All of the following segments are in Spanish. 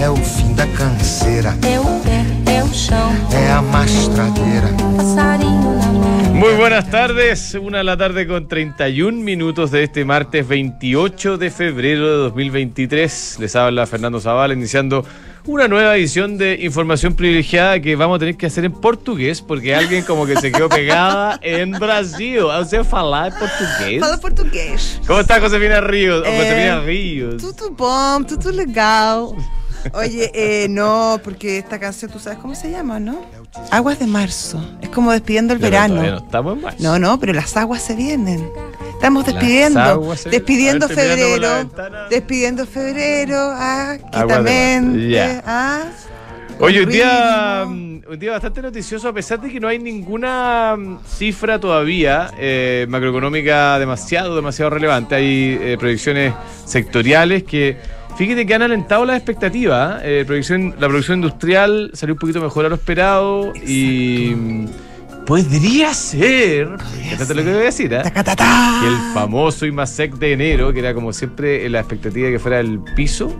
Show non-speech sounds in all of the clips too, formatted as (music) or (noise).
É o fim da canseira, É o pé, é o chão, é a mastradeira. passarinho na mão. Muy buenas tardes, una de la tarde con 31 minutos de este martes 28 de febrero de 2023. Les habla Fernando Zavala iniciando una nueva edición de Información Privilegiada que vamos a tener que hacer en portugués porque alguien como que se quedó pegada en Brasil. O sea, falar portugués. Fala português. ¿Cómo está Josefina Ríos? Eh, Josefina Ríos. Tudo bom, tudo legal. Oye, eh, no, porque esta canción, tú sabes cómo se llama, ¿no? Aguas de marzo. Es como despidiendo el Pero verano. no estamos en marzo. No, no, pero las aguas se vienen. Estamos despidiendo, se despidiendo ver, febrero, despidiendo febrero, ah, quitamente, marzo, ya. ah. Oye, un día, ritmo. mm, un día bastante noticioso, a pesar de que no hay ninguna mm, cifra todavía eh, macroeconómica demasiado, demasiado relevante. Hay eh, proyecciones sectoriales que, fíjate que han alentado las expectativas. ¿eh? Eh, la producción industrial salió un poquito mejor a lo esperado y podría ser, fíjate lo que voy a decir, ¿eh? Que el famoso IMASEC de enero, que era como siempre la expectativa de que fuera el piso,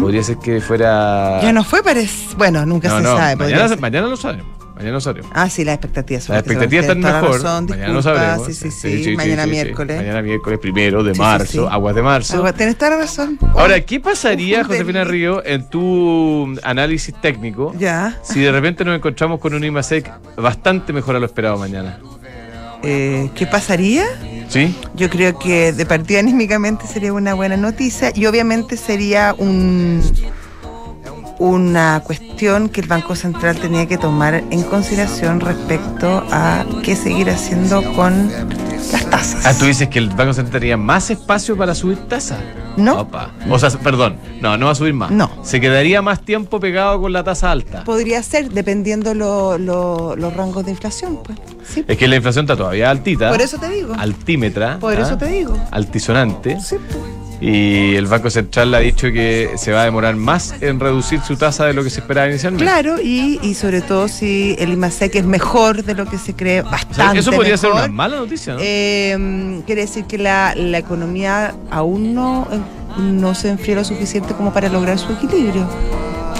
podría ser que fuera... Ya no fue, parece. Bueno, nunca No, se no, sabe. podría mañana, mañana lo sabremos. Mañana lo sabremos. Ah, sí, las expectativas. son Las expectativas están mejor. razón, mañana disculpa, sabremos. Sí, sí, sí. mañana sí, sí. miércoles. Mañana miércoles primero de marzo, aguas de marzo. Agua- Tienes toda la razón. Ahora, ¿qué pasaría, Josefina Río, en tu análisis técnico Ya. si de repente nos encontramos con un IMASEC bastante mejor a lo esperado mañana? Eh, ¿Qué pasaría? ¿Sí? Yo creo que de partida anímicamente sería una buena noticia y obviamente sería un una cuestión que el Banco Central tenía que tomar en consideración respecto a qué seguir haciendo con las tasas. Ah, tú dices que el Banco Central tendría más espacio para subir tasa. No. Opa. O sea, perdón, no, no va a subir más. No. Se quedaría más tiempo pegado con la tasa alta. Podría ser, dependiendo lo- lo- los rangos de inflación. Pues. Sí, Es que la inflación está todavía altita. por eso te digo. Altímetra. Por ¿ah? eso te digo. Altisonante. Sí, pues. Y el Banco Central ha dicho que se va a demorar más en reducir su tasa de lo que se esperaba inicialmente. Claro, y, y sobre todo si el IMASEC es mejor de lo que se cree, O sea, bastante eso podría ser una mala noticia, ¿no? Eh, quiere decir que la, la economía aún no, no se enfría lo suficiente como para lograr su equilibrio.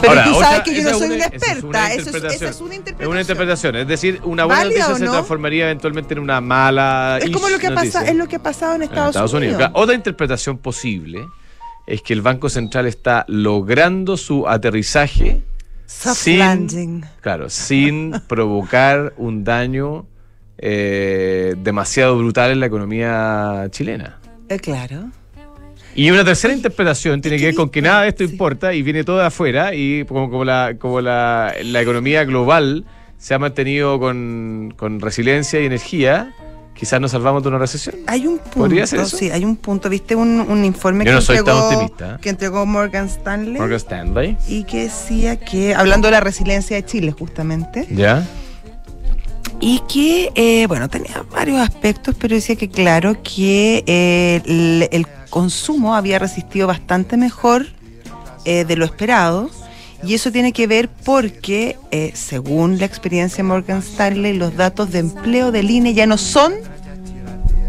Pero Ahora, tú sabes que yo no soy una experta. Eso es- esa es una interpretación. Es una interpretación, es decir, una buena ¿Válida noticia se transformaría eventualmente en una mala Es como lo que, noticia. pasa, es lo que ha pasado en en Estados, Unidos. Otra interpretación posible es que el Banco Central está logrando su aterrizaje Soft sin, landing. claro, sin (laughs) provocar un daño eh, demasiado brutal en la economía chilena. Eh, claro. Y una tercera interpretación tiene que ver con que nada de esto importa y viene todo de afuera y como, como la, como la, la economía global se ha mantenido con, con resiliencia y energía, quizás nos salvamos de una recesión. Hay un punto, ¿Podría ser eso? sí, hay un punto. ¿Viste un, un informe Yo que, no entregó, optimista. que entregó Morgan Stanley? Morgan Stanley. Y que decía que, hablando de la resiliencia de Chile justamente, ¿Ya? y que, eh, bueno, tenía varios aspectos, pero decía que claro, que eh, el, el consumo había resistido bastante mejor eh, de lo esperado. Y eso tiene que ver porque, eh, según la experiencia de Morgan Stanley, los datos de empleo del INE ya no son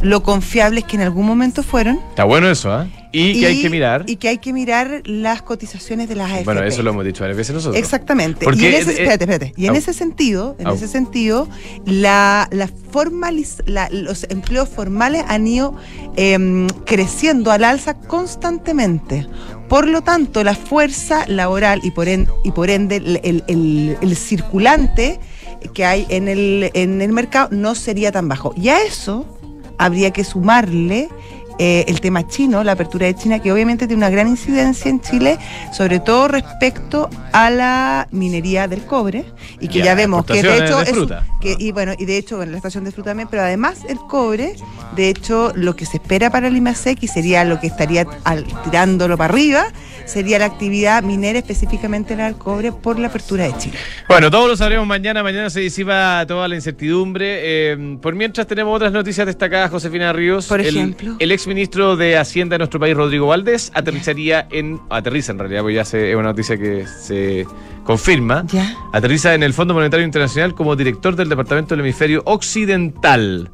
lo confiables que en algún momento fueron. Está bueno eso, ¿ah? Y, que hay que mirar. Y que hay que mirar las cotizaciones de las AFP. bueno, eso lo hemos dicho varias veces nosotros. Exactamente. Porque, y en ese, eh, espérate, espérate. Y en au. ese sentido, en Au. ese sentido, la, la formaliz- la- los empleos formales han ido em, creciendo al alza constantemente. Por lo tanto, la fuerza laboral y por, en- y por ende el, el- el- el circulante que hay en el, en el mercado no sería tan bajo. Y a eso habría que sumarle eh, el tema chino, la apertura de China, que obviamente tiene una gran incidencia en Chile, sobre todo respecto a la minería del cobre, y que ya vemos que de hecho de es que, y bueno, y de hecho en la estación de fruta también, pero además el cobre, de hecho, lo que se espera para el IMASEC y sería lo que estaría al- tirándolo para arriba, sería la actividad minera, específicamente la del cobre, por la apertura de Chile. Bueno, todos lo sabremos mañana. Mañana se disipa toda la incertidumbre. Eh, por mientras tenemos otras noticias destacadas, Josefina Ríos. Por El- ejemplo. El, exministro de Hacienda de nuestro país, Rodrigo Valdés, aterrizaría en. Aterriza en realidad, porque ya se- es una noticia que se confirma. Ya. Aterriza en el Fondo Monetario Internacional como director del Departamento del Hemisferio Occidental.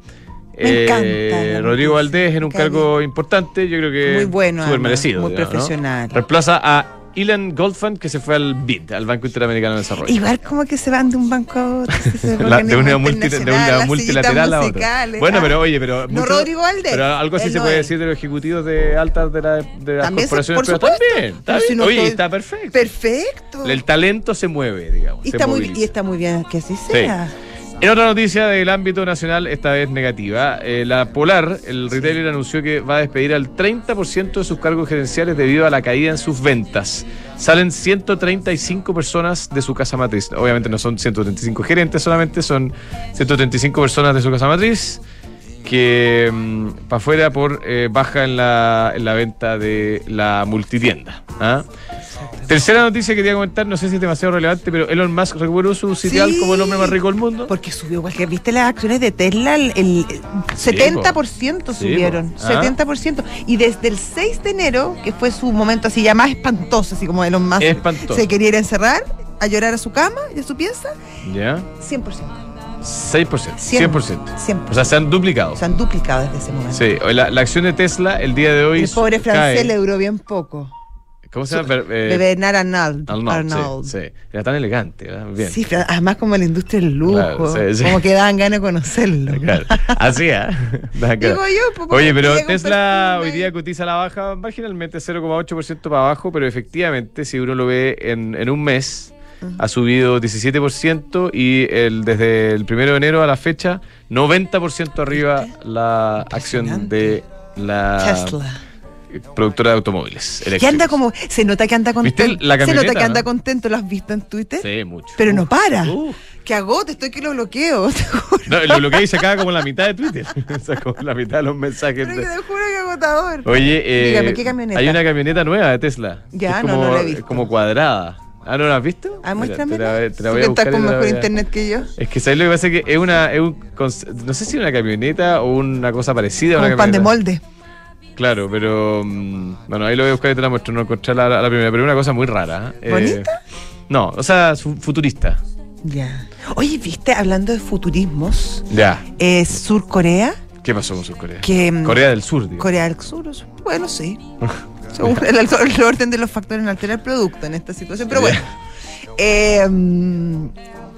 Me encanta la Rodrigo Valdés en un cargo importante, yo creo que Muy bueno, merecido. muy digamos, ¿no? profesional. Reemplaza a Ilan Goldfund, que se fue al BID, al Banco Interamericano de Desarrollo. Igual como que se van de un banco a otro. (laughs) La- de una, multi- de una multilateral a otra. Bueno, ah. pero oye, pero. No mucho- Rodrigo Valdés. Pero algo así se no puede es. decir de los ejecutivos de altas de, la, de las También se- corporaciones por. También, está Pero si no Oye, estoy- está perfecto. Perfecto. El talento se mueve, digamos. y, está muy, y está muy bien que así sea. En otra noticia del ámbito nacional, esta vez negativa, eh, la Polar, el retailer, anunció que va a despedir al 30% de sus cargos gerenciales debido a la caída en sus ventas. Salen 135 personas de su casa matriz. Obviamente no son 135 gerentes solamente, son 135 personas de su casa matriz que para afuera por eh, baja en la, en la venta de la multitienda. ¿ah? Tercera noticia que quería comentar, no sé si es demasiado relevante, pero Elon Musk recuperó su sitial Sí. como el hombre más rico del mundo. Porque subió, porque viste las acciones de Tesla, el, el 70% Sí, subieron. Ah. 70%. Y desde el 6 de enero, que fue su momento así ya más espantoso, así como Elon Musk Espantoso. se quería ir a encerrar, a llorar a su cama y a su pieza, ¿Ya? 100%. 6%. 100%. 100%. O sea, se han duplicado. Se han duplicado desde ese momento. Sí, la, la acción de Tesla el día de hoy. el pobre cae. francés le duró bien poco. ¿Cómo se llama? Eh, Bernard Arnault. Arnault, sí, Arnault. Sí, Era tan elegante, ¿verdad? Bien. Sí, pero además como la industria del lujo, Claro, sí, sí. como que daban ganas de conocerlo. (laughs) Claro. Así, (laughs) ¿eh? Digo yo, pues, Oye, pero Tesla hoy día cotiza a la baja marginalmente 0,8% para abajo, pero efectivamente, si uno lo ve en, en un mes, ha subido 17% y el, desde el 1 de enero a la fecha, 90% arriba la acción de la Tesla. productora de automóviles. Que eléctricos. anda como, se nota que anda ¿Viste contento. se nota que anda no? contento, ¿lo has visto en Twitter? Sí, mucho. Pero no para. uf. Que agote, estoy que lo bloqueo. (laughs) Te juro. No, lo bloqueé y sacaba como la mitad de Twitter. (laughs) Sacó la mitad de los mensajes. Pero que de- te juro que agotador. Oye, eh, Dígame, ¿qué camioneta? hay una camioneta nueva de Tesla. Ya, Es no, como, no la he visto. como cuadrada. Ah, ¿no la has visto? Ah, muéstrame. Te te la Tú voy que a buscar. estás con mejor internet que yo. Es que ¿sabes lo que pasa? Es que es una, es un no sé si una camioneta o una cosa parecida a una un pan de molde. Claro, pero mm, bueno, ahí lo voy a buscar y te la muestro. No encontré la, la primera, pero es una cosa muy rara. ¿eh? ¿Bonita? no, o sea, futurista. Ya. Oye, viste, hablando de futurismos, Ya. eh, Sur Corea, ¿Qué pasó con Sur Corea? que mm, Corea del Sur, digo. Corea del Sur, bueno, sí. (laughs) Según el, el orden de los factores en alterar el producto en esta situación. Pero bueno, eh,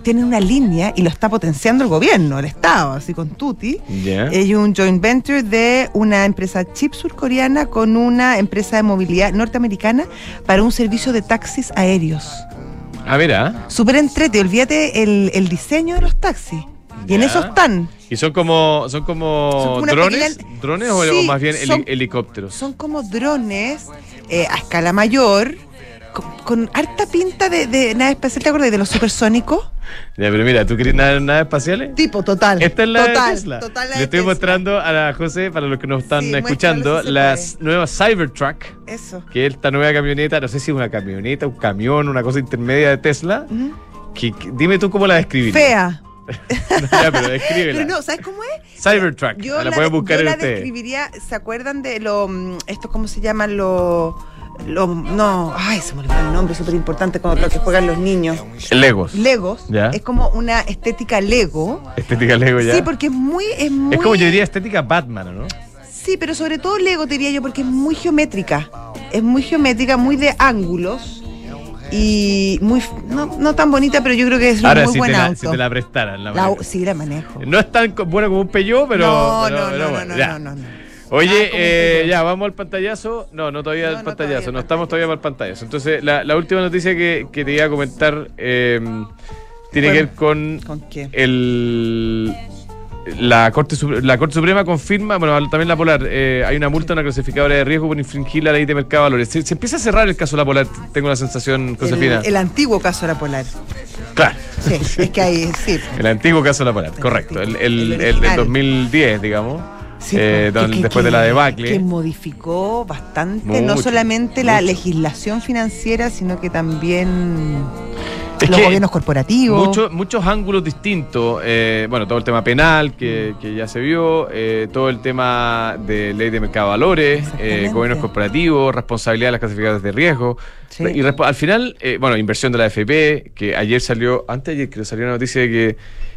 tienen una línea y lo está potenciando el gobierno, el Estado, así con Tuti. Ya. Hay un joint venture de una empresa chip surcoreana con una empresa de movilidad norteamericana para un servicio de taxis aéreos. Ah, mira. Súper entrete, olvídate el, el diseño de los taxis. Y en Ya. eso están. ¿Y son como, son como Son drones? pequeña- ¿Drones o, Sí, o más bien son- helicópteros? Son como drones eh, a escala mayor, con, con harta pinta de, de nave espacial, ¿te acuerdas de los supersónicos? Ya, pero mira, ¿tú querés naves naves espaciales? Tipo, total. Esta es la total, de Tesla. Total la Le estoy Tesla. mostrando a la José, para los que nos están Sí, escuchando, si las nuevas Cybertruck, Eso. que es esta nueva camioneta, no sé si es una camioneta, un camión, una cosa intermedia de Tesla. Ujú. que, que- dime tú cómo la describirías. Fea. (laughs) ya, pero descríbela. Pero no, ¿sabes cómo es? (laughs) Cybertruck, Yo la, pueden buscar yo la ustedes. describiría, ¿se acuerdan de lo, mm, esto cómo se llaman los, los, no, ay, se me olvidó el nombre, súper importante, como lo que juegan los niños. Legos. Legos, Ya. es como una estética Lego. Estética Lego ya. Sí, porque es muy, es muy... Es como yo diría estética Batman, ¿o ¿no? Sí, pero sobre todo Lego diría yo porque es muy geométrica. Es muy geométrica, muy de ángulos y muy no, no tan bonita, pero yo creo que es Ahora, muy si buen te, la, auto. si te la prestaran, la La- sí, la manejo. No es tan bueno como un Peugeot, pero. no, pero- no, pero no, bueno, no, no, no, no. Oye, eh, ya, vamos al pantallazo. No, no todavía al pantallazo. todavía No, estamos todavía para el pantallazo. Entonces, la, la última noticia que, que te iba a comentar eh, tiene que ver con ¿Con qué? el. La Corte, la Corte Suprema confirma, bueno, también la Polar, eh, hay una multa a una clasificadora de riesgo por infringir la ley de mercado de valores. Se, se empieza a cerrar el caso de la Polar, tengo la sensación, Josefina. El, el antiguo caso de la Polar. Claro. Sí, es que ahí, sí. (laughs) El antiguo caso de la Polar, correcto. El, el, El el del original. 2010, digamos. Sí, eh, pues, don- que- después que- de la debacle. Que modificó bastante, no solamente la mucho. legislación financiera, sino que también Es los gobiernos corporativos. Muchos, muchos ángulos distintos. eh, bueno, todo el tema penal que, que ya se vio, eh, todo el tema de ley de mercado de valores, eh, gobiernos corporativos, responsabilidad de las clasificadoras de riesgo. Sí. Y al final, eh, bueno, inversión de la AFP, que ayer salió, antes de ayer creo que salió una noticia de que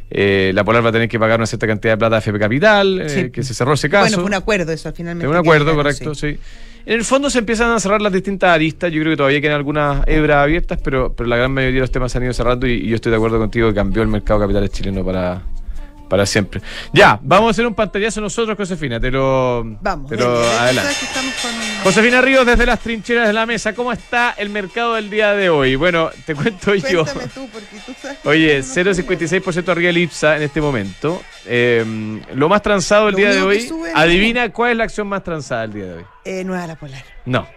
eh, la Polar va a tener que pagar una cierta cantidad de plata a FP Capital, eh, Sí. que se cerró ese caso. Bueno, fue un acuerdo eso finalmente. Es un acuerdo, correcto, sí. sí. En el fondo se empiezan a cerrar las distintas aristas. Yo creo que todavía quedan algunas hebras abiertas, pero, pero la gran mayoría de los temas se han ido cerrando y, y yo estoy de acuerdo contigo que cambió el mercado de capitales chileno para, para siempre. Ya, vamos a hacer un pantallazo nosotros, Josefina. Te lo, Vamos. te lo bien, bien. adelanto. Sabes que estamos con- Josefina Ríos, desde las trincheras de la mesa, ¿cómo está el mercado del día de hoy? Bueno, te cuento yo. Cuéntame tú, porque tú sabes Oye, yo no sabía. 0,56% arriba el IPSA en este momento. Eh, lo más transado el Lo día de hoy. Adivina cuál es la acción más transada el día de hoy. Eh, Nueva La Polar, No,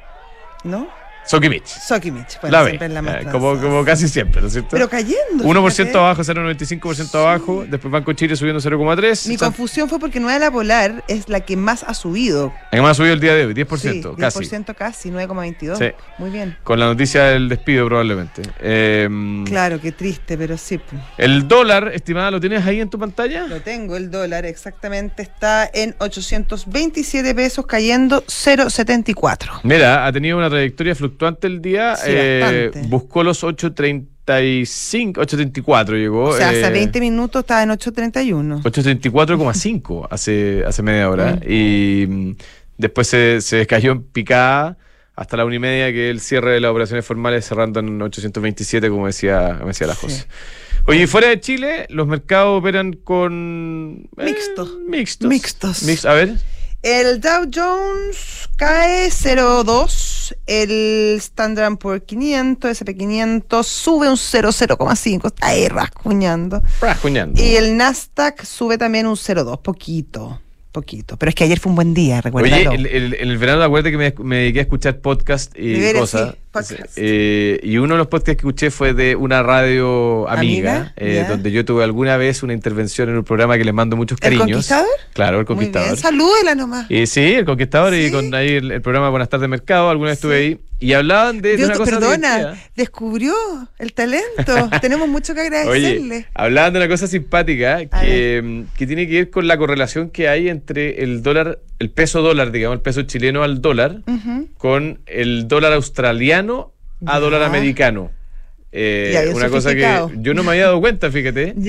¿no? Sokimich. Sokimich. Bueno, la B. siempre es la más Eh, como, casi siempre, ¿no es cierto? Pero cayendo. 1% fíjate. abajo, 0,95% abajo. Después Banco Chile subiendo 0,3%. Mi confusión fue porque Nueva La Polar es la que más ha subido. La que más ha subido el día de hoy, 10%, Sí, casi. 10% casi, 9,22. Sí. Muy bien. Con la noticia del despido, probablemente. Eh, Claro, qué triste, pero sí. El dólar, estimada, ¿lo tienes ahí en tu pantalla? Lo tengo, el dólar exactamente está en 827 pesos cayendo 0,74. Mira, ha tenido una trayectoria fluctuante el día. Sí, eh, buscó los 8.35, 8.34 llegó. O sea, hace eh, 20 minutos estaba en 8,31. 834,5 hace, hace media hora. Y mm, después se, se cayó en picada hasta la una y media, que el cierre de las operaciones formales, cerrando en 827, como decía, como decía la Sí. José. Oye, y fuera de Chile, los mercados operan con. eh, Mixto. Mixtos. Mixtos. Mix- a ver. El Dow Jones cae 0,2. El Standard Poor's 500, SP500 sube un 0,0,5. Está ahí rascuñando. Rascuñando. Y el Nasdaq sube también un 0,2. Poquito. Poquito. Pero es que ayer fue un buen día, Oye, recuérdalo. el- el- el verano acuérdate que me, me dediqué a escuchar podcast y De veras, cosas. sí, podcast. Eh, y uno de los podcasts que escuché fue de una radio amiga, ¿Amiga? eh, donde yo tuve alguna vez una intervención en un programa que les mando muchos ¿El cariños. Conquistador? Claro, el Muy bien. Conquistador. Salúdela nomás. Y sí, el Conquistador y con ahí el, el programa Buenas tardes Mercado, alguna vez estuve ahí. Y hablaban de, de una cosa perdona, divertida. descubrió el talento. (laughs) Tenemos mucho que agradecerle. Oye, hablaban de una cosa simpática que, mm, que tiene que ver con la correlación que hay entre el dólar, el peso dólar, digamos, el peso chileno al dólar, con el dólar australiano a dólar americano. Eh, una cosa que yo no me había dado cuenta, fíjate. (laughs)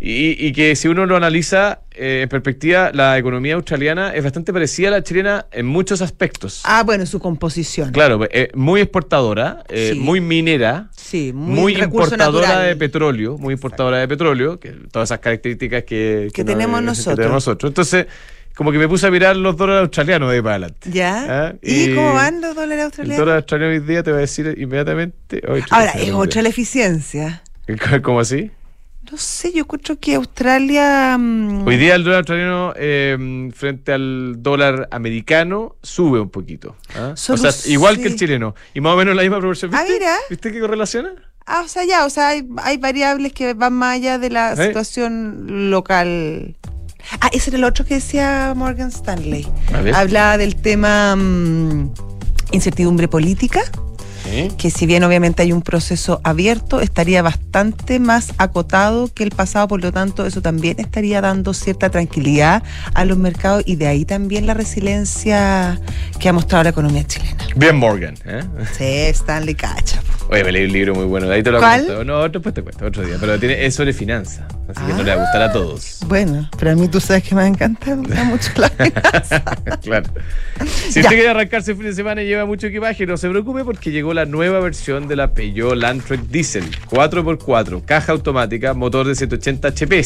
Y, y que si uno lo analiza eh, en perspectiva, la economía australiana es bastante parecida a la chilena en muchos aspectos. Ah, bueno, su composición. Claro, eh, muy exportadora, Sí. muy minera, Sí, muy, muy, importadora natural. de petróleo, muy importadora de petróleo, que todas esas características que, Que no- tenemos que nosotros. tenemos nosotros. Entonces, como que me puse a mirar los dólares australianos de ahí para adelante. ¿Ya? Ah, ¿Y, y cómo van los dólares El australianos? dólar australiano hoy día te voy a decir inmediatamente. Ahora, es otra la eficiencia. (laughs) ¿Cómo así? No sé, yo encuentro que Australia. mm, Hoy día el dólar australiano eh, frente al dólar americano sube un poquito. ¿ah? O sea, igual sí. que el chileno. Y más o menos la misma proporción. Ah, mira. ¿Viste qué correlaciona? Ah, o sea, ya, o sea, hay, hay variables que van más allá de la ¿Eh? situación local. Ah, ese era el otro que decía Morgan Stanley. Hablaba del tema mm, incertidumbre política, Sí. que si bien obviamente hay un proceso abierto, estaría bastante más acotado que el pasado, por lo tanto, eso también estaría dando cierta tranquilidad a los mercados y de ahí también la resiliencia que ha mostrado la economía chilena. Bien Morgan. ¿eh? Sí, Stanley Cacha. Oye, me leí un libro muy bueno. Ahí te lo ¿Cuál? cuento. No, otro después te cuento, otro día. Pero tiene, es sobre finanzas. Así que no le va a gustar a todos. Bueno, pero a mí tú sabes que me encanta, mucho la finanza. (laughs) claro. Si Ya. usted quiere arrancarse el fin de semana y lleva mucho equipaje, no se preocupe porque llegó la nueva versión de la Peugeot Landtrek Diesel 4x4, caja automática, motor de 180 HP.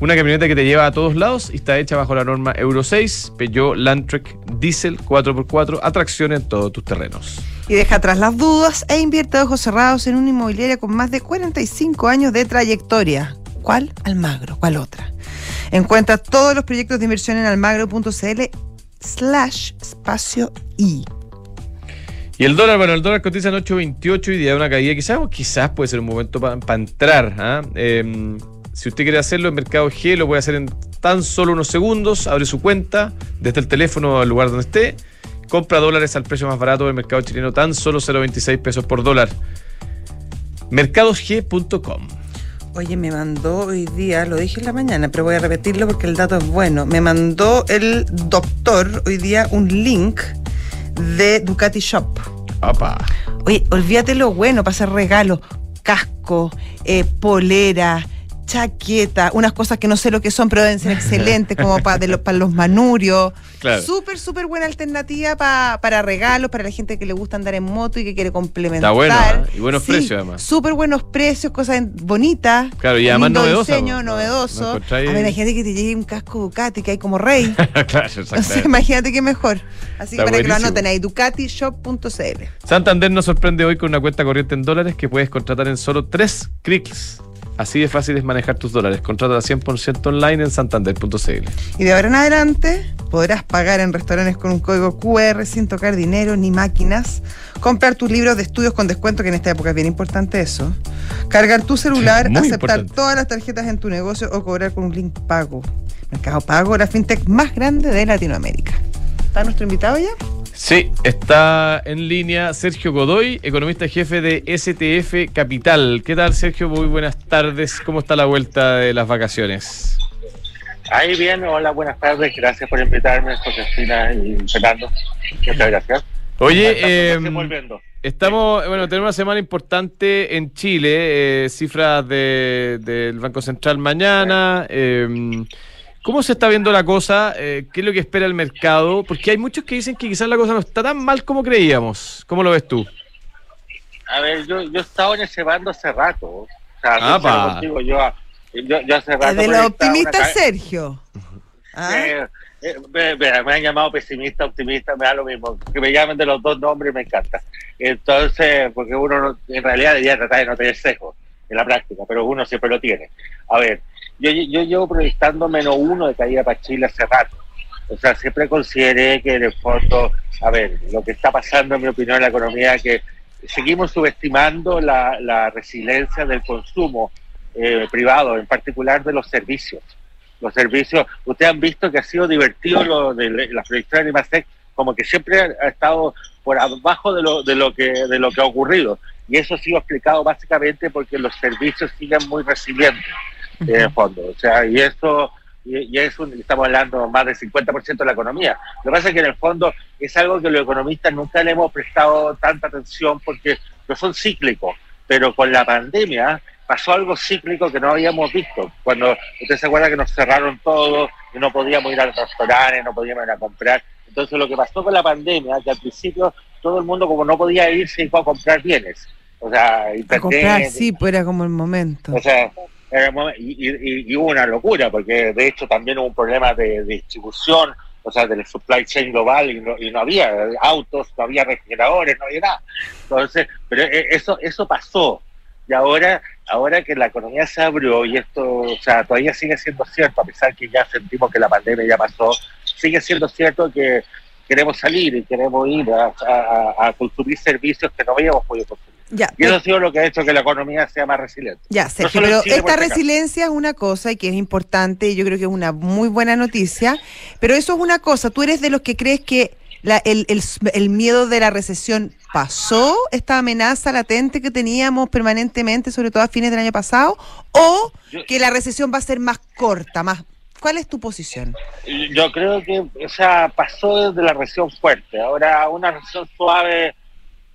Una camioneta que te lleva a todos lados y está hecha bajo la norma Euro 6, Peugeot Landtrek Diesel 4x4, atracción en todos tus terrenos. Y deja atrás las dudas e invierte a ojos cerrados en una inmobiliaria con más de 45 años de trayectoria. ¿Cuál? Almagro. ¿Cuál otra? Encuentra todos los proyectos de inversión en almagro.cl slash espacio I. Y el dólar, bueno, el dólar cotiza en 8.28 y día de una caída. Quizás, quizás puede ser un momento para entrar. Em, si usted quiere hacerlo en Mercado G, lo puede hacer en tan solo unos segundos. Abre su cuenta desde el teléfono al lugar donde esté. Compra dólares al precio más barato del mercado chileno, tan solo 0.26 pesos por dólar. Mercadosg.com. Oye, me mandó hoy día, lo dije en la mañana, pero voy a repetirlo porque el dato es bueno. Me mandó el doctor hoy día un link de Ducati Shop. Opa. Oye, olvídate lo bueno para hacer regalos. Casco, eh, polera, chaqueta, unas cosas que no sé lo que son, pero deben ser excelentes, como para los, para los manurios. Claro. Súper, súper buena alternativa pa- para regalos, para la gente que le gusta andar en moto y que quiere complementar. Está bueno, ¿eh? Y buenos Sí, precios, además. Súper buenos precios, cosas bonitas. Claro, y además lindo novedosa, diseño. No- novedoso. no encontráis- A ver, imagínate que te llegue un casco Ducati que hay como rey. (laughs) claro, O sea, imagínate que mejor. Así Está que para que lo anoten ahí, ducatishop.cl. Santander nos sorprende hoy con una cuenta corriente en dólares que puedes contratar en solo tres clics. Así de fácil es manejar tus dólares. Contrátala 100% online en santander.cl. Y de ahora en adelante podrás pagar en restaurantes con un código QR sin tocar dinero ni máquinas, comprar tus libros de estudios con descuento, que en esta época es bien importante eso, cargar tu celular, aceptar importante. todas las tarjetas en tu negocio o cobrar con un link pago. Mercado Pago, la fintech más grande de Latinoamérica. ¿Está nuestro invitado ya? Sí, está en línea Sergio Godoy, economista jefe de STF Capital. ¿Qué tal, Sergio? Muy buenas tardes. ¿Cómo está la vuelta de las vacaciones? Ahí bien, hola, buenas tardes, gracias por invitarme, Josefina y Fernando. Muchas gracias. Oye, eh, estamos, bueno, tenemos una semana importante en Chile, eh, cifras de- del Banco Central mañana. eh, ¿Cómo se está viendo la cosa? Eh, ¿Qué es lo que espera el mercado? Porque hay muchos que dicen que quizás la cosa no está tan mal como creíamos. ¿Cómo lo ves tú? A ver, yo, yo he estado en ese bando hace rato. O sea, sincero contigo, yo, yo, yo hace rato. de los optimistas, Sergio. (laughs) ¿Ah? Eh, eh, me, me- me han llamado pesimista, optimista, me da lo mismo. Que me llamen de los dos nombres me encanta. Entonces, porque uno no- en realidad debería tratar de no tener sesgo en la práctica, pero uno siempre lo tiene. A ver, yo, llevo proyectando menos uno de caída para Chile hace rato. O sea, siempre consideré que en el fondo, a ver, lo que está pasando en mi opinión en la economía es que seguimos subestimando la, la resiliencia del consumo eh, privado, en particular de los servicios los servicios. Ustedes han visto que ha sido divertido lo de las proyecciones de Imasec, como que siempre ha estado por abajo de lo, de, lo que, de lo que ha ocurrido. Y eso ha sido explicado básicamente porque los servicios siguen muy resilientes, en el fondo. O sea, y eso, y, y eso estamos hablando más del 50% de la economía. Lo que pasa es que en el fondo es algo que los economistas nunca le hemos prestado tanta atención porque no son cíclicos. Pero con la pandemia pasó algo cíclico que no habíamos visto. Cuando usted se acuerda que nos cerraron todo y no podíamos ir a los restaurantes, no podíamos ir a comprar. Entonces lo que pasó con la pandemia, que al principio todo el mundo como no podía ir, se fue a comprar bienes. O sea, A internet. comprar, sí, pues era como el momento. O sea, un y, y- y hubo una locura, porque de hecho también hubo un problema de, distribución, o sea, del supply chain global, y no, y no había autos, no había refrigeradores, no había nada. Entonces, pero eh, eso, eso pasó. Y ahora, ahora que la economía se abrió, y esto, o sea, todavía sigue siendo cierto, a pesar que ya sentimos que la pandemia ya pasó, sigue siendo cierto que queremos salir y queremos ir a, a- a consumir servicios que no habíamos podido consumir. Ya, Y eso ha sido lo que ha hecho que la economía sea más resiliente. Ya, Sergio, pero Chile, esta resiliencia es una cosa y que es importante y yo creo que es una muy buena noticia, pero eso es una cosa, tú eres de los que crees que la- el, el- el miedo de la recesión pasó, esta amenaza latente que teníamos permanentemente, sobre todo a fines del año pasado, o Yo- que la recesión va a ser más corta, más... ¿Cuál es tu posición? Yo creo que, o sea, pasó desde la recesión fuerte. Ahora, una recesión suave,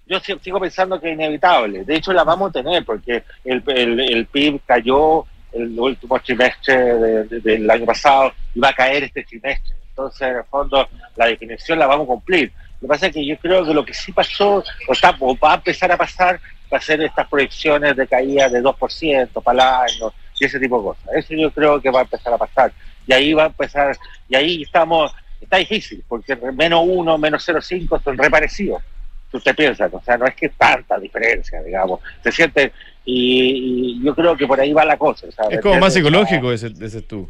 yo si- sigo pensando que es inevitable. De hecho, la vamos a tener porque el, el, el PIB cayó el último trimestre de- de- del año pasado y va a caer este trimestre. Entonces, en el fondo, la definición la vamos a cumplir. Lo que pasa es que yo creo que lo que sí pasó, o, está, va a empezar a pasar, va a ser estas proyecciones de caída de 2% para el año y ese tipo de cosas. Eso yo creo que va a empezar a pasar. Y ahí va a empezar, y ahí estamos, está difícil, porque menos uno, menos 0,5 son reparecidos. Usted piensa, o sea, no es que tanta diferencia, digamos. Se siente, y, y yo creo que por ahí va la cosa. sea, Es como más psicológico ese, ese tú.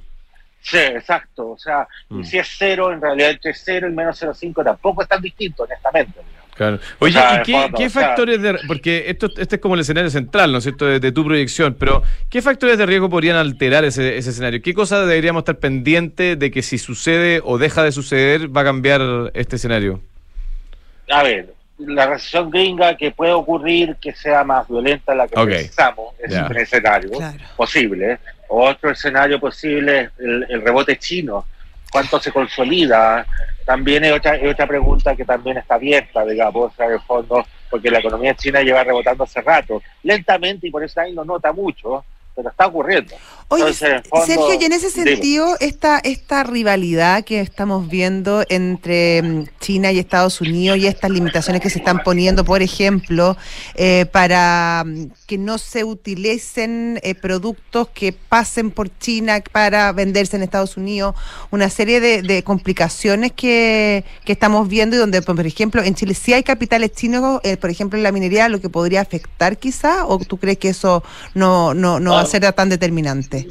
Sí, exacto. O sea, Mm. y si es cero, en realidad entre cero y menos 0,5 tampoco es tan distinto, honestamente. digamos. Claro. Oye, sea, ¿y en qué, fondo, qué o sea- factores de... Porque esto, este es como el escenario central, ¿no es cierto?, de, de tu proyección, pero ¿qué factores de riesgo podrían alterar ese, ese escenario? ¿Qué cosas deberíamos estar pendientes de que si sucede o deja de suceder va a cambiar este escenario? A ver, la recesión gringa que puede ocurrir que sea más violenta la que Ok. pensamos, es un escenario Claro. posible. Otro escenario posible es el, el rebote chino. ¿Cuánto se consolida? También es otra, es otra pregunta que también está abierta, digamos, en el fondo, porque la economía china lleva rebotando hace rato, lentamente y por eso ahí no nota mucho, pero está ocurriendo. Oye, Entonces, en el fondo, Sergio, y en ese dime. sentido, esta, esta rivalidad que estamos viendo entre mm, China y Estados Unidos y estas limitaciones que se están poniendo, por ejemplo, eh, para mm, que no se utilicen eh, productos que pasen por China para venderse en Estados Unidos, una serie de, de complicaciones que, que estamos viendo y donde, por ejemplo, en Chile sí hay capitales chinos, eh, por ejemplo, en la minería, lo que podría afectar quizá, o tú crees que eso no, no, no va a Ah. ser tan determinante?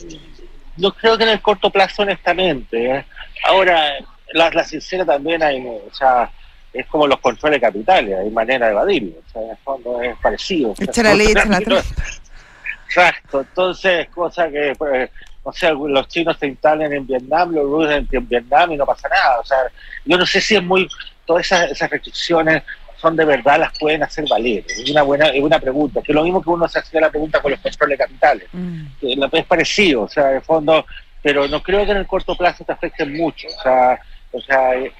Yo creo que en el corto plazo, honestamente. ¿eh? Ahora, la, la sincera también hay, o sea, es como los controles capitales, hay manera de evadirlo. O sea, en el fondo es parecido. Echa la ley, echa la. (laughs) Exacto, entonces, cosa que, pues, o sea, los chinos se instalen en Vietnam, los rusos en, en Vietnam y no pasa nada. O sea, yo no sé si es muy, todas esas, esas restricciones son de verdad, las pueden hacer valer. Es una buena, es una pregunta, que es lo mismo que uno se hacía la pregunta con los controles capitales. Mm. la- es parecido, o sea, de fondo, pero no creo que en el corto plazo te afecten mucho. O sea, o sea, eh,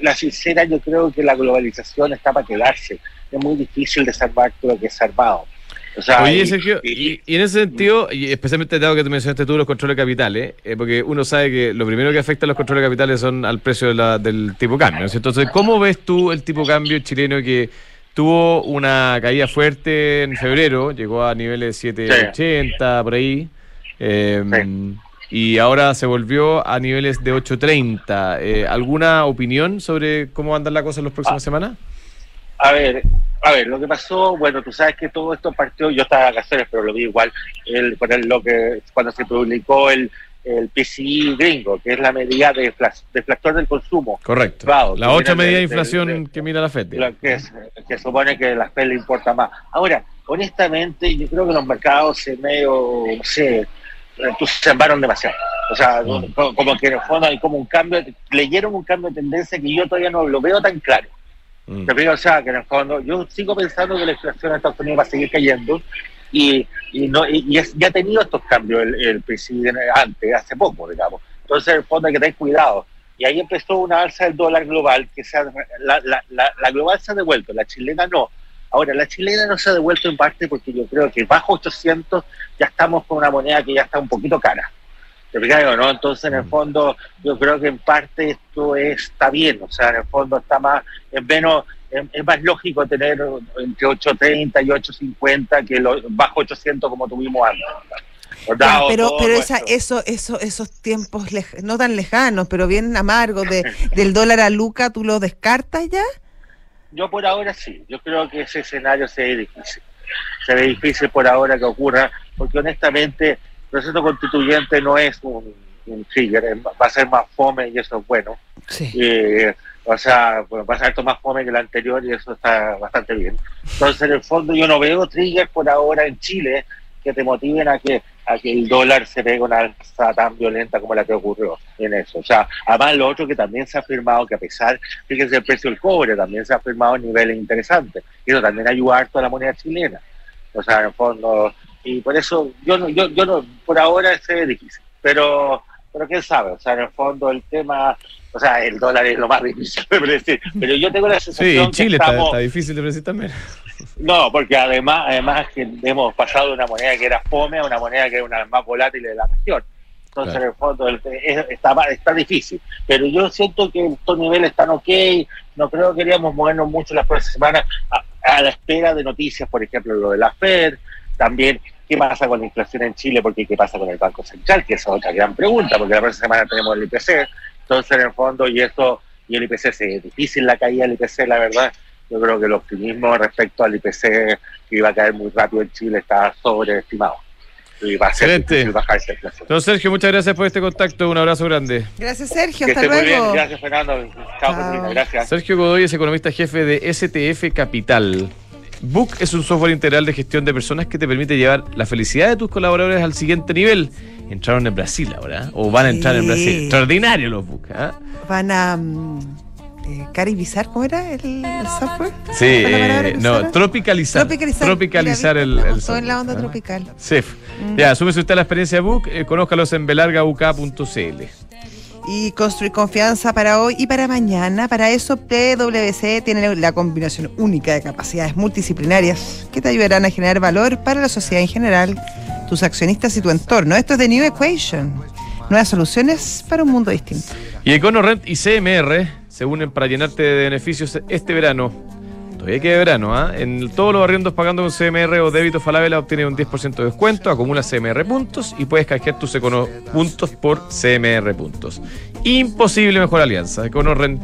la sincera, yo creo que la globalización está para quedarse. Es muy difícil desarmar todo lo que es armado. O sea, Oye, y- Sergio, y- y, y en ese sentido, y especialmente dado que te mencionaste tú los controles capitales, eh, porque uno sabe que lo primero que afecta a los controles capitales son al precio de la- del tipo cambio. ¿no? Entonces, ¿cómo ves tú el tipo cambio chileno que tuvo una caída fuerte en febrero, llegó a niveles 780 por ahí, eh, y ahora se volvió a niveles de 830? Eh, ¿Alguna opinión sobre cómo va a andar la cosa en las próximas semanas? A ver, a ver, lo que pasó, bueno, tú sabes que todo esto partió, yo estaba en vacaciones, pero lo vi igual, el, con el- lo que, cuando se publicó el, el PCI gringo, que es la medida de deflactor del consumo. Correcto. Claro, la otra medida de de- inflación de- de- que mira la FED. que, es- que supone que la FED le importa más. Ahora, honestamente, yo creo que los mercados se medio, no sé, entusiasmaron demasiado. O sea, Mm. co- como que en el fondo hay como un cambio, leyeron un cambio de tendencia que yo todavía no lo veo tan claro. Mm. O sea, que en el fondo yo sigo pensando que la inflación en Estados Unidos va a seguir cayendo y, y no y, es- ya ha tenido estos cambios el, el presidente antes, hace poco, digamos. Entonces, en el fondo hay que tener cuidado. Y ahí empezó una alza del dólar global, que se ha- la, la, la, la global se ha devuelto, la chilena no. Ahora, la chilena no se ha devuelto en parte porque yo creo que bajo 800 ya estamos con una moneda que ya está un poquito cara. ¿Te fijas o no? Entonces, en el fondo, yo creo que en parte esto está bien. O sea, en el fondo está más, es menos, es, es más lógico tener entre 830 y 850 que lo, bajo 800 como tuvimos antes. Ya, pero pero esa, eso, eso, esos tiempos lej- no tan lejanos, pero bien amargos de, (laughs) del dólar a Luca, ¿tú lo descartas ya? Yo por ahora sí, yo creo que ese escenario se ve difícil. Se ve difícil por ahora que ocurra, porque honestamente proceso constituyente no es un, un trigger, va a ser más fome y eso es bueno. Sí. Eh, o sea, bueno, va a ser más fome que el anterior y eso está bastante bien. Entonces, en el fondo, yo no veo triggers por ahora en Chile que te motiven a que a que el dólar se pegue una alza tan violenta como la que ocurrió en eso. O sea, además lo otro que también se ha afirmado que a pesar, fíjense el precio del cobre, también se ha afirmado en niveles interesantes. Y eso también ayuda harto a la moneda chilena. O sea, en el fondo, y por eso yo no, yo, yo no, por ahora se ve difícil. Pero, pero quién sabe, o sea, en el fondo el tema, o sea, el dólar es lo más difícil de predecir. Pero yo tengo la Sí, sensación en Chile que estamos, está difícil de predecir también. no, porque además, además que hemos pasado de una moneda que era fome a una moneda que era una de las más volátiles de la región. Entonces, Claro. en el fondo, el- es- está, está difícil. Pero yo siento que estos niveles están ok. No creo que queríamos movernos mucho las próximas semanas a, a la espera de noticias, por ejemplo, lo de la FED. También, ¿qué pasa con la inflación en Chile? Porque ¿qué pasa con el Banco Central? Que esa es otra gran pregunta, porque la próxima semana tenemos el IPC. Entonces, en el fondo, y esto, y el IPC, se- es difícil la caída del IPC, la verdad. Yo creo que el optimismo respecto al IPC que iba a caer muy rápido en Chile está sobreestimado. Y va a ser Excelente. difícil bajar esa inflación. Don Sergio, muchas gracias por este contacto. Un abrazo grande. Gracias, Sergio. Que Hasta esté muy bien. luego. Gracias, Fernando. Chao, Chao. Gracias. Sergio Godoy es economista jefe de STF Capital. Book es un software integral de gestión de personas que te permite llevar la felicidad de tus colaboradores al siguiente nivel. Entraron en Brasil ahora, ¿eh? o van a entrar en. Brasil. Extraordinario los Book. ¿ah? Van a mm, eh, caribizar, ¿cómo era el, el software? Sí, ¿Cuál es la palabra eh, no, tropicalizar. Tropicalizar. Tropicalizar el, el Estamos todos en la onda software, ¿ah? tropical. Sí. Ya, súmese usted a la experiencia Book, eh, conózcalos en belargauk.cl. y construir confianza para hoy y para mañana. Para eso, PwC tiene la combinación única de capacidades multidisciplinarias que te ayudarán a generar valor para la sociedad en general. tus accionistas y tu entorno. Esto es The New Equation. Nuevas soluciones para un mundo distinto. Y EconoRent y CMR se unen para llenarte de beneficios este verano. Todavía queda verano, ¿ah? En todos los arriendos pagando con CMR o débito Falabella obtienes un 10% de descuento, acumulas CMR puntos y puedes canjear tus Econo puntos por CMR puntos. Imposible mejor alianza. EconoRent.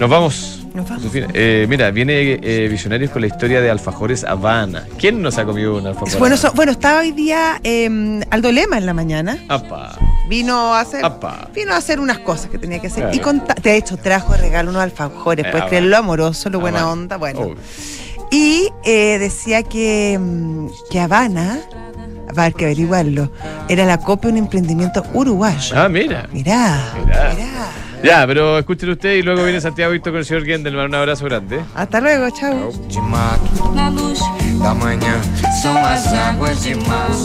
Nos vamos. Nos vamos. Eh, mira, viene eh, Visionarios con la historia de Alfajores Habana. ¿Quién nos ha comido un alfajor? Bueno, so- bueno, estaba hoy día eh, Aldo Lema en la mañana. Apa, Vino a hacer. apa. Vino a hacer unas cosas que tenía que hacer. Claro. Y conta- de hecho, trajo de regalo unos alfajores. Eh, Puedes ah, creer lo amoroso, lo buena Habana. onda. Bueno. Obvio. Y eh, decía que, mm, que Habana, va a haber que averiguarlo, era la copia de un emprendimiento uruguayo. Ah, mira. Mirá, Mirá. mirá. Ya, pero escuchen usted y luego viene Santiago Víctor con el señor Gendelman. Un abrazo grande. Hasta luego, chao. Na luz da manhã são as águas de março.